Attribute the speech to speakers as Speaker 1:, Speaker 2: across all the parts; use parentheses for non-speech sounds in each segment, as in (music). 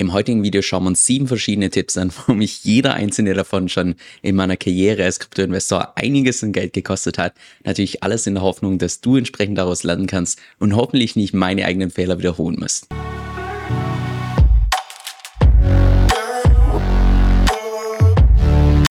Speaker 1: Im heutigen Video schauen wir uns sieben verschiedene Tipps an, warum mich jeder einzelne davon schon in meiner Karriere als Kryptoinvestor einiges an Geld gekostet hat. Natürlich alles in der Hoffnung, dass du entsprechend daraus lernen kannst und hoffentlich nicht meine eigenen Fehler wiederholen musst.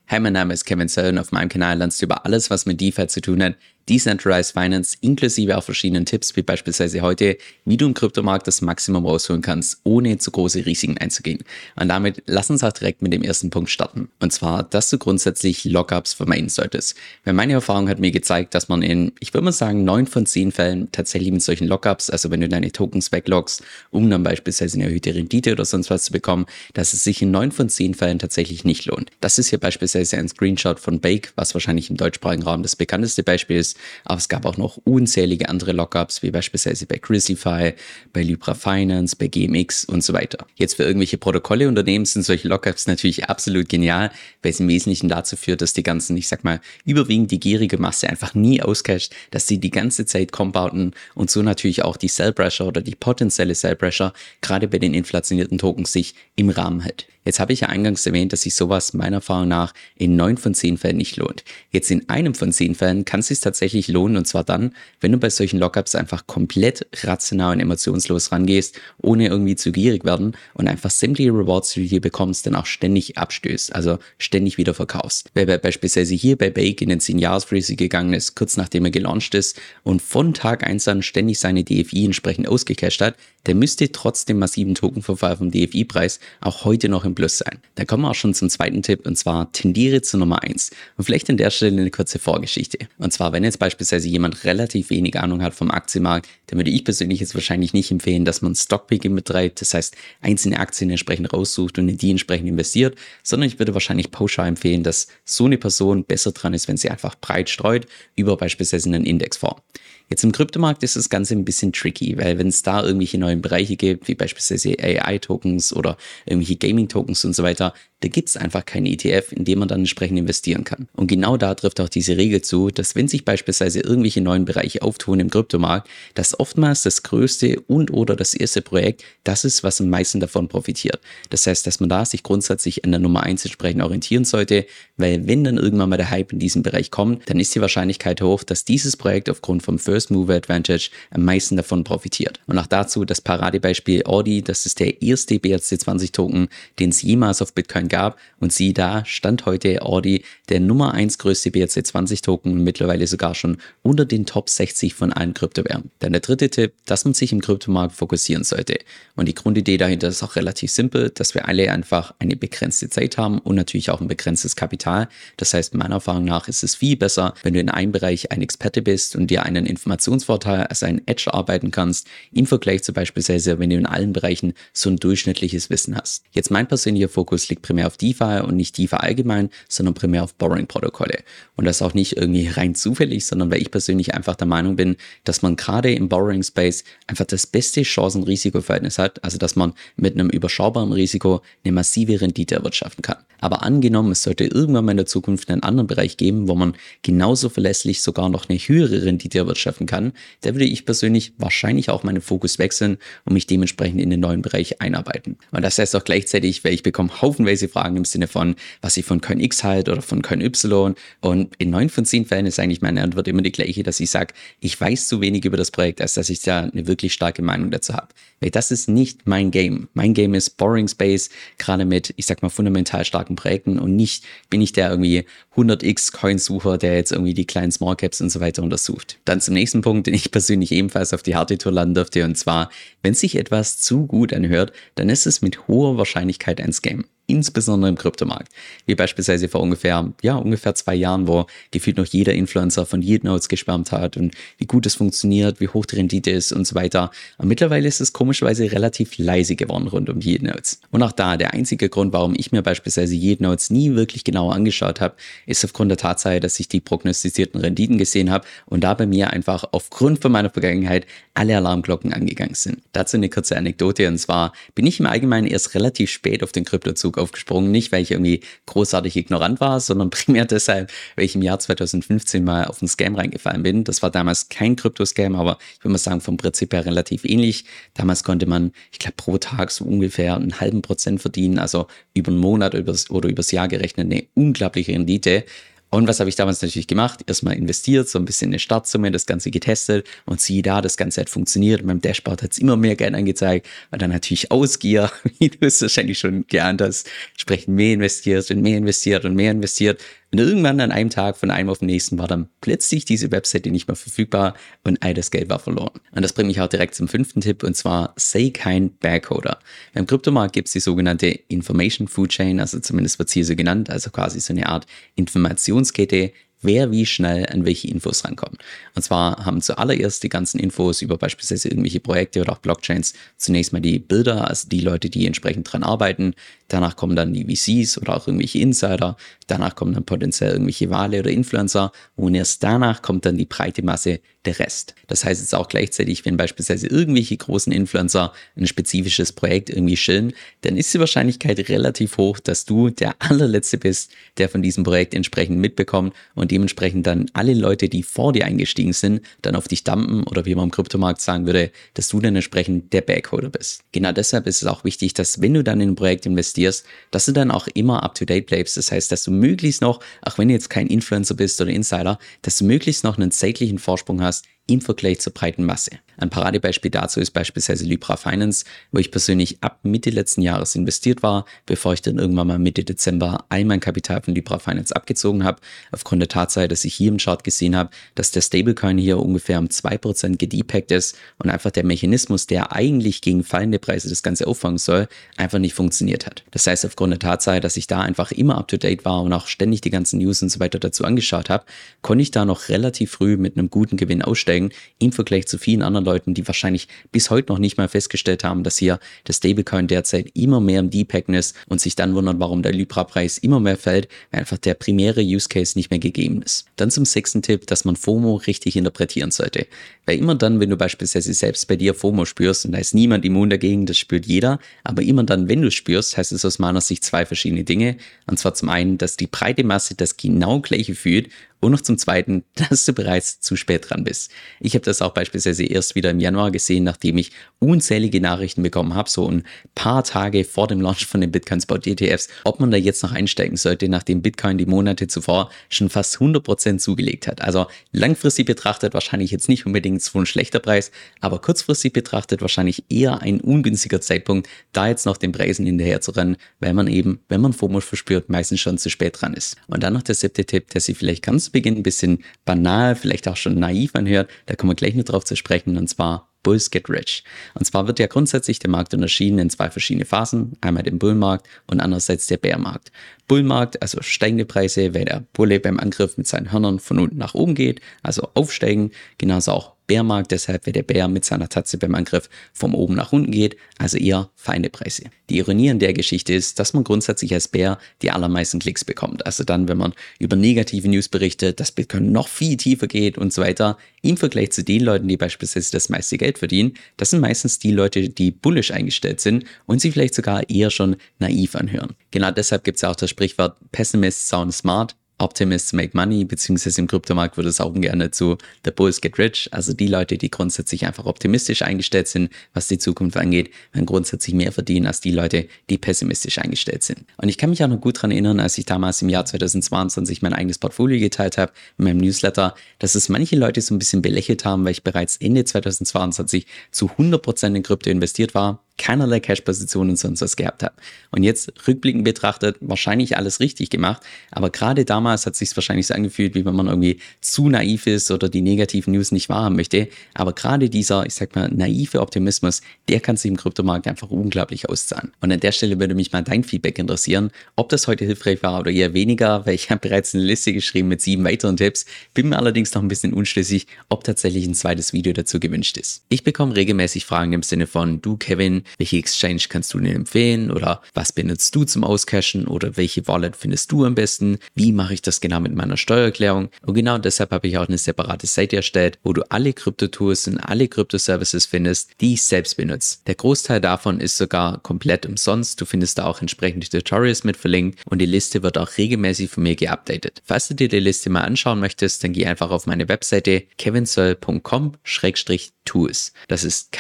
Speaker 1: Hi, mein Name ist Kevin Söll und auf meinem Kanal lernst du über alles, was mit DeFi zu tun hat, Decentralized Finance inklusive auch verschiedenen Tipps, wie beispielsweise heute, wie du im Kryptomarkt das Maximum rausholen kannst, ohne zu große Risiken einzugehen. Und damit lass uns auch direkt mit dem ersten Punkt starten. Und zwar, dass du grundsätzlich Lockups vermeiden solltest. Weil meine Erfahrung hat mir gezeigt, dass man in, ich würde mal sagen, neun von zehn Fällen tatsächlich mit solchen Lockups, also wenn du deine Tokens backloggst, um dann beispielsweise eine erhöhte Rendite oder sonst was zu bekommen, dass es sich in neun von zehn Fällen tatsächlich nicht lohnt. Das ist hier beispielsweise ein Screenshot von Bake, was wahrscheinlich im deutschsprachigen Raum das bekannteste Beispiel ist aber es gab auch noch unzählige andere Lockups, wie beispielsweise bei Grizzlyfy, bei Libra Finance, bei GMX und so weiter. Jetzt für irgendwelche Protokolle Unternehmen sind solche Lockups natürlich absolut genial, weil es im Wesentlichen dazu führt, dass die ganzen, ich sag mal, überwiegend die gierige Masse einfach nie auscasht, dass sie die ganze Zeit compouten und so natürlich auch die Sell Pressure oder die potenzielle Sell Pressure gerade bei den inflationierten Tokens sich im Rahmen hält. Jetzt habe ich ja eingangs erwähnt, dass sich sowas meiner Erfahrung nach in neun von zehn Fällen nicht lohnt. Jetzt in einem von zehn Fällen kann es sich tatsächlich lohnen und zwar dann, wenn du bei solchen Lockups einfach komplett rational und emotionslos rangehst, ohne irgendwie zu gierig werden und einfach sämtliche Rewards, die du hier bekommst, dann auch ständig abstößt, also ständig wieder verkaufst. Wer beispielsweise hier bei Bake in den 10 Jahres gegangen ist, kurz nachdem er gelauncht ist und von Tag 1 an ständig seine DFI entsprechend ausgecasht hat, der müsste trotz dem massiven Tokenverfall vom DFI-Preis auch heute noch im Plus sein. Da kommen wir auch schon zum zweiten Tipp und zwar tendiere zur Nummer 1. Und vielleicht an der Stelle eine kurze Vorgeschichte. Und zwar, wenn jetzt beispielsweise jemand relativ wenig Ahnung hat vom Aktienmarkt, dann würde ich persönlich jetzt wahrscheinlich nicht empfehlen, dass man Stockpicking betreibt, das heißt einzelne Aktien entsprechend raussucht und in die entsprechend investiert, sondern ich würde wahrscheinlich pauschal empfehlen, dass so eine Person besser dran ist, wenn sie einfach breit streut über beispielsweise einen Indexfonds. Jetzt im Kryptomarkt ist das Ganze ein bisschen tricky, weil wenn es da irgendwelche neuen Bereiche gibt, wie beispielsweise AI-Tokens oder irgendwelche Gaming-Tokens und so weiter, da gibt es einfach keinen ETF, in dem man dann entsprechend investieren kann. Und genau da trifft auch diese Regel zu, dass wenn sich beispielsweise irgendwelche neuen Bereiche auftun im Kryptomarkt, dass oftmals das größte und oder das erste Projekt das ist, was am meisten davon profitiert. Das heißt, dass man da sich grundsätzlich an der Nummer eins entsprechend orientieren sollte, weil wenn dann irgendwann mal der Hype in diesem Bereich kommt, dann ist die Wahrscheinlichkeit hoch, dass dieses Projekt aufgrund vom First Mover Advantage am meisten davon profitiert. Und auch dazu das Paradebeispiel Audi, das ist der erste BRC20 Token, den es jemals auf Bitcoin gab. Und sieh da, stand heute Audi, der Nummer 1 größte BRC20 Token und mittlerweile sogar schon unter den Top 60 von allen Kryptowährungen. Dann der dritte Tipp, dass man sich im Kryptomarkt fokussieren sollte. Und die Grundidee dahinter ist auch relativ simpel, dass wir alle einfach eine begrenzte Zeit haben und natürlich auch ein begrenztes Kapital. Das heißt, meiner Erfahrung nach ist es viel besser, wenn du in einem Bereich ein Experte bist und dir einen Informationsvorteil als ein Edge arbeiten kannst, im Vergleich zu beispielsweise, wenn du in allen Bereichen so ein durchschnittliches Wissen hast. Jetzt mein persönlicher Fokus liegt primär primär auf DeFi und nicht DeFi allgemein, sondern primär auf Borrowing-Protokolle. Und das auch nicht irgendwie rein zufällig, sondern weil ich persönlich einfach der Meinung bin, dass man gerade im Borrowing-Space einfach das beste Chancen-Risiko-Verhältnis hat, also dass man mit einem überschaubaren Risiko eine massive Rendite erwirtschaften kann. Aber angenommen, es sollte irgendwann mal in der Zukunft einen anderen Bereich geben, wo man genauso verlässlich sogar noch eine höhere Rendite erwirtschaften kann, da würde ich persönlich wahrscheinlich auch meinen Fokus wechseln und mich dementsprechend in den neuen Bereich einarbeiten. Und das heißt auch gleichzeitig, weil ich bekomme haufenweise Fragen im Sinne von, was ich von Coin X halte oder von Coin Y. Und in neun von zehn Fällen ist eigentlich meine Antwort immer die gleiche, dass ich sage, ich weiß zu wenig über das Projekt, als dass ich da eine wirklich starke Meinung dazu habe. Weil das ist nicht mein Game. Mein Game ist Boring Space, gerade mit, ich sag mal, fundamental starken Projekten und nicht bin ich der irgendwie 100x Coinsucher, der jetzt irgendwie die kleinen Small Caps und so weiter untersucht. Dann zum nächsten Punkt, den ich persönlich ebenfalls auf die harte Tour landen dürfte, und zwar, wenn sich etwas zu gut anhört, dann ist es mit hoher Wahrscheinlichkeit ein Scam insbesondere im Kryptomarkt. Wie beispielsweise vor ungefähr, ja, ungefähr zwei Jahren, wo gefühlt noch jeder Influencer von Yield Notes geschwärmt hat und wie gut es funktioniert, wie hoch die Rendite ist und so weiter. Und mittlerweile ist es komischerweise relativ leise geworden rund um Yield Notes. Und auch da, der einzige Grund, warum ich mir beispielsweise Yield Notes nie wirklich genauer angeschaut habe, ist aufgrund der Tatsache, dass ich die prognostizierten Renditen gesehen habe und da bei mir einfach aufgrund von meiner Vergangenheit alle Alarmglocken angegangen sind. Dazu eine kurze Anekdote und zwar bin ich im Allgemeinen erst relativ spät auf den Kryptozug Aufgesprungen. Nicht, weil ich irgendwie großartig ignorant war, sondern (laughs) primär deshalb, weil ich im Jahr 2015 mal auf einen Scam reingefallen bin. Das war damals kein Krypto-Scam, aber ich würde mal sagen, vom Prinzip her relativ ähnlich. Damals konnte man, ich glaube, pro Tag so ungefähr einen halben Prozent verdienen, also über einen Monat oder übers Jahr gerechnet eine unglaubliche Rendite. Und was habe ich damals natürlich gemacht? Erstmal investiert, so ein bisschen eine Startsumme, das Ganze getestet und siehe da, das Ganze hat funktioniert. Meinem Dashboard hat es immer mehr Geld angezeigt, weil dann natürlich Ausgier, (laughs) wie du es wahrscheinlich schon geahnt hast, entsprechend mehr investiert und mehr investiert und mehr investiert. Und irgendwann an einem Tag von einem auf den nächsten war dann plötzlich diese Webseite nicht mehr verfügbar und all das Geld war verloren. Und das bringt mich auch direkt zum fünften Tipp und zwar say kein Backcoder. Beim Kryptomarkt gibt es die sogenannte Information Food Chain, also zumindest wird sie hier so genannt, also quasi so eine Art Informationskette, wer wie schnell an welche Infos rankommt. Und zwar haben zuallererst die ganzen Infos über beispielsweise irgendwelche Projekte oder auch Blockchains zunächst mal die Bilder, also die Leute, die entsprechend dran arbeiten. Danach kommen dann die VCs oder auch irgendwelche Insider. Danach kommen dann potenziell irgendwelche Wale oder Influencer. Und erst danach kommt dann die breite Masse der Rest. Das heißt jetzt auch gleichzeitig, wenn beispielsweise irgendwelche großen Influencer ein spezifisches Projekt irgendwie schillen, dann ist die Wahrscheinlichkeit relativ hoch, dass du der allerletzte bist, der von diesem Projekt entsprechend mitbekommt und dementsprechend dann alle Leute, die vor dir eingestiegen sind, dann auf dich dampen oder wie man im Kryptomarkt sagen würde, dass du dann entsprechend der Backholder bist. Genau deshalb ist es auch wichtig, dass wenn du dann in ein Projekt investierst, dass du dann auch immer up to date bleibst. Das heißt, dass du möglichst noch, auch wenn du jetzt kein Influencer bist oder Insider, dass du möglichst noch einen zeitlichen Vorsprung hast im Vergleich zur breiten Masse. Ein Paradebeispiel dazu ist beispielsweise Libra Finance, wo ich persönlich ab Mitte letzten Jahres investiert war, bevor ich dann irgendwann mal Mitte Dezember all mein Kapital von Libra Finance abgezogen habe, aufgrund der Tatsache, dass ich hier im Chart gesehen habe, dass der Stablecoin hier ungefähr um 2% gedepackt ist und einfach der Mechanismus, der eigentlich gegen fallende Preise das Ganze auffangen soll, einfach nicht funktioniert hat. Das heißt, aufgrund der Tatsache, dass ich da einfach immer up to date war und auch ständig die ganzen News und so weiter dazu angeschaut habe, konnte ich da noch relativ früh mit einem guten Gewinn aussteigen im Vergleich zu vielen anderen Leuten, die wahrscheinlich bis heute noch nicht mal festgestellt haben, dass hier der Stablecoin derzeit immer mehr im Depacken ist und sich dann wundern, warum der Libra-Preis immer mehr fällt, weil einfach der primäre Use Case nicht mehr gegeben ist. Dann zum sechsten Tipp, dass man FOMO richtig interpretieren sollte. Weil immer dann, wenn du beispielsweise selbst bei dir FOMO spürst, und da ist niemand immun dagegen, das spürt jeder, aber immer dann, wenn du spürst, heißt es aus meiner Sicht zwei verschiedene Dinge. Und zwar zum einen, dass die breite Masse das genau gleiche fühlt und noch zum Zweiten, (laughs) dass du bereits zu spät dran bist. Ich habe das auch beispielsweise erst wieder im Januar gesehen, nachdem ich unzählige Nachrichten bekommen habe, so ein paar Tage vor dem Launch von den Bitcoin Spot ETFs, ob man da jetzt noch einsteigen sollte, nachdem Bitcoin die Monate zuvor schon fast 100% zugelegt hat. Also langfristig betrachtet wahrscheinlich jetzt nicht unbedingt so ein schlechter Preis, aber kurzfristig betrachtet wahrscheinlich eher ein ungünstiger Zeitpunkt, da jetzt noch den Preisen hinterher zu rennen, weil man eben, wenn man FOMO verspürt, meistens schon zu spät dran ist. Und dann noch der siebte Tipp, der sich vielleicht ganz zu Beginn ein bisschen banal, vielleicht auch schon naiv anhört, da kommen wir gleich noch drauf zu sprechen, und zwar Bulls Get Rich. Und zwar wird ja grundsätzlich der Markt unterschieden in zwei verschiedene Phasen. Einmal den Bullmarkt und andererseits der Bärmarkt. Bullmarkt, also steigende Preise, weil der Bulle beim Angriff mit seinen Hörnern von unten nach oben geht, also aufsteigen. Genauso auch Bärmarkt, deshalb wenn der Bär mit seiner Tatze beim Angriff vom oben nach unten geht, also eher feine Preise. Die Ironie an der Geschichte ist, dass man grundsätzlich als Bär die allermeisten Klicks bekommt. Also dann, wenn man über negative News berichtet, dass Bitcoin noch viel tiefer geht und so weiter, im Vergleich zu den Leuten, die beispielsweise das meiste Geld verdienen, das sind meistens die Leute, die bullish eingestellt sind und sie vielleicht sogar eher schon naiv anhören. Genau deshalb gibt es auch das Sprichwort Pessimists sound smart, Optimists make money, beziehungsweise im Kryptomarkt wird es auch gerne zu The Bulls get rich. Also die Leute, die grundsätzlich einfach optimistisch eingestellt sind, was die Zukunft angeht, werden grundsätzlich mehr verdienen als die Leute, die pessimistisch eingestellt sind. Und ich kann mich auch noch gut daran erinnern, als ich damals im Jahr 2022 mein eigenes Portfolio geteilt habe, in meinem Newsletter, dass es manche Leute so ein bisschen belächelt haben, weil ich bereits Ende 2022 zu 100% in Krypto investiert war keinerlei Cash-Positionen und sonst was gehabt habe. Und jetzt rückblickend betrachtet, wahrscheinlich alles richtig gemacht, aber gerade damals hat es sich wahrscheinlich so angefühlt, wie wenn man irgendwie zu naiv ist oder die negativen News nicht wahrhaben möchte. Aber gerade dieser, ich sag mal, naive Optimismus, der kann sich im Kryptomarkt einfach unglaublich auszahlen. Und an der Stelle würde mich mal dein Feedback interessieren, ob das heute hilfreich war oder eher weniger, weil ich habe bereits eine Liste geschrieben mit sieben weiteren Tipps, bin mir allerdings noch ein bisschen unschlüssig, ob tatsächlich ein zweites Video dazu gewünscht ist. Ich bekomme regelmäßig Fragen im Sinne von, du Kevin, welche Exchange kannst du denn empfehlen oder was benutzt du zum Auscashen oder welche Wallet findest du am besten, wie mache ich das genau mit meiner Steuererklärung und genau deshalb habe ich auch eine separate Seite erstellt, wo du alle Krypto-Tools und alle Krypto-Services findest, die ich selbst benutze. Der Großteil davon ist sogar komplett umsonst, du findest da auch entsprechende Tutorials mit verlinkt und die Liste wird auch regelmäßig von mir geupdatet. Falls du dir die Liste mal anschauen möchtest, dann geh einfach auf meine Webseite kevinsoll.com-tools. Das ist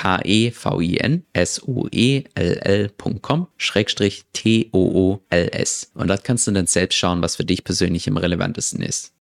Speaker 1: K-E-V-I-N-S-O-E-L-L.com-T-O-O-L-S. Und dort kannst du dann selbst schauen, was für dich persönlich am relevantesten ist.